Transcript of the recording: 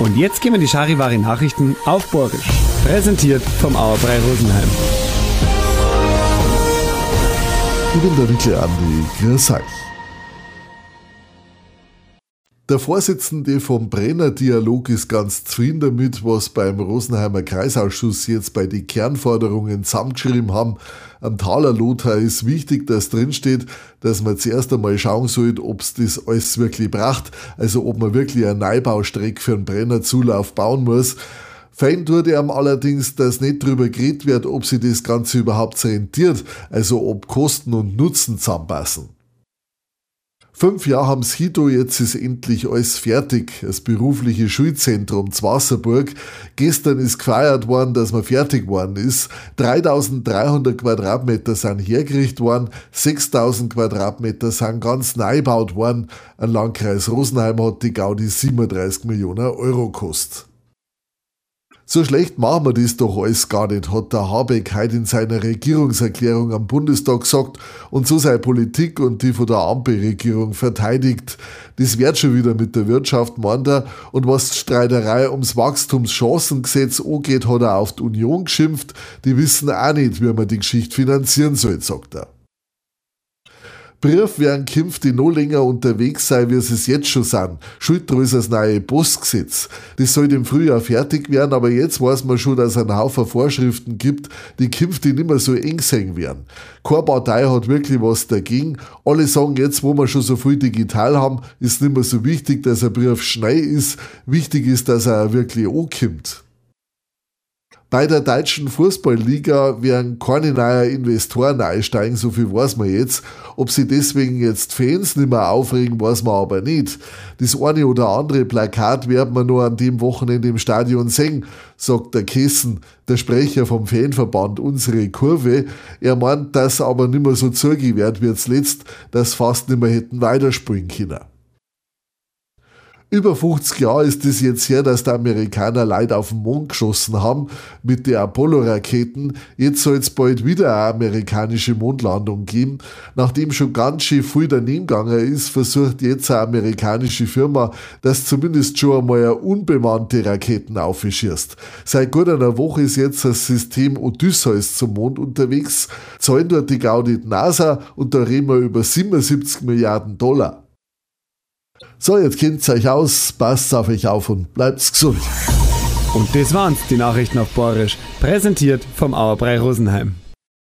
Und jetzt gehen wir die Charivari Nachrichten auf Borgisch. Präsentiert vom Auerbrei Rosenheim. Ich bin der Wickel Andi. Grüß euch. Der Vorsitzende vom Brenner Dialog ist ganz zufrieden damit, was beim Rosenheimer Kreisausschuss jetzt bei den Kernforderungen zusammengeschrieben haben. Am Taler Lothar ist wichtig, dass drinsteht, dass man zuerst einmal schauen sollte, ob es das alles wirklich braucht, also ob man wirklich eine Neubaustrecke für einen Brennerzulauf bauen muss. Fein wurde ihm allerdings, dass nicht darüber geredet wird, ob sich das Ganze überhaupt rentiert, also ob Kosten und Nutzen zusammenpassen. Fünf Jahre haben Hito, jetzt ist endlich alles fertig. Das berufliche Schulzentrum zu Wasserburg. Gestern ist gefeiert worden, dass man fertig worden ist. 3300 Quadratmeter sind hergerichtet worden, 6000 Quadratmeter sind ganz neu gebaut worden. Ein Landkreis Rosenheim hat die Gaudi 37 Millionen Euro gekostet. So schlecht machen wir das doch alles gar nicht, hat der Habeck heute in seiner Regierungserklärung am Bundestag gesagt und so seine Politik und die von der Ampelregierung verteidigt. Das wird schon wieder mit der Wirtschaft, meint er. Und was die Streiterei ums Wachstumschancengesetz angeht, hat er auf die Union geschimpft. Die wissen auch nicht, wie man die Geschichte finanzieren soll, sagt er. Brief werden künftig noch länger unterwegs sein, wie sie es jetzt schon sind. Schuld ist das neue Postgesetz. Das soll im Frühjahr fertig werden, aber jetzt weiß man schon, dass es einen Haufen Vorschriften gibt, die künftig nicht mehr so eng sein werden. Keine Partei hat wirklich was dagegen. Alle sagen jetzt, wo wir schon so viel digital haben, ist nicht mehr so wichtig, dass ein Brief schnell ist. Wichtig ist, dass er wirklich ankommt. Bei der deutschen Fußballliga werden keine neuen Investoren einsteigen, so viel weiß man jetzt. Ob sie deswegen jetzt Fans nicht mehr aufregen, weiß man aber nicht. Das eine oder andere Plakat werden wir nur an dem Wochenende im Stadion sehen, sagt der Kessen, der Sprecher vom Fanverband Unsere Kurve. Er meint, dass aber nicht mehr so zugewehrt wird zuletzt, dass fast nicht mehr hätten weiterspielen können. Über 50 Jahre ist es jetzt her, dass die Amerikaner Leute auf den Mond geschossen haben mit den Apollo-Raketen. Jetzt soll es bald wieder eine amerikanische Mondlandung geben. Nachdem schon ganz schön viel daneben gegangen ist, versucht jetzt eine amerikanische Firma, dass zumindest schon einmal eine unbemannte Raketen aufschießt. Seit gut einer Woche ist jetzt das System Odysseus zum Mond unterwegs. Zahlen dort die Gaudi NASA und da reden wir über 77 Milliarden Dollar. So, jetzt kennt euch aus, passt auf euch auf und bleibt gesund. Und das waren's, die Nachrichten auf Borisch, präsentiert vom Auerbrei Rosenheim.